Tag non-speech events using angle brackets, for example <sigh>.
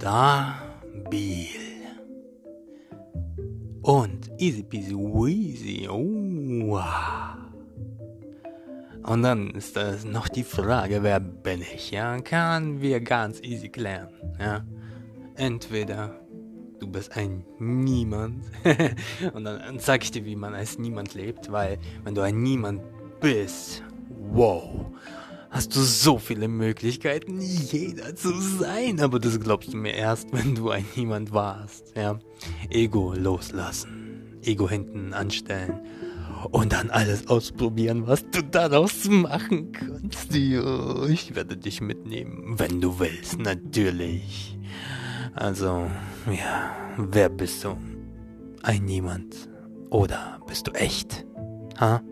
stabil. Und easy peasy weasy. Oh. Und dann ist das noch die Frage, wer bin ich? Ja, kann wir ganz easy klären. Ja, entweder du bist ein Niemand <laughs> und dann zeig ich dir, wie man als Niemand lebt, weil wenn du ein Niemand bist, wow, hast du so viele Möglichkeiten, jeder zu sein, aber das glaubst du mir erst, wenn du ein Niemand warst. Ja, Ego loslassen, Ego hinten anstellen und dann alles ausprobieren, was du daraus machen kannst. Ich werde dich mitnehmen, wenn du willst, natürlich. Also, ja, wer bist du? Ein Niemand? Oder bist du echt? Ha?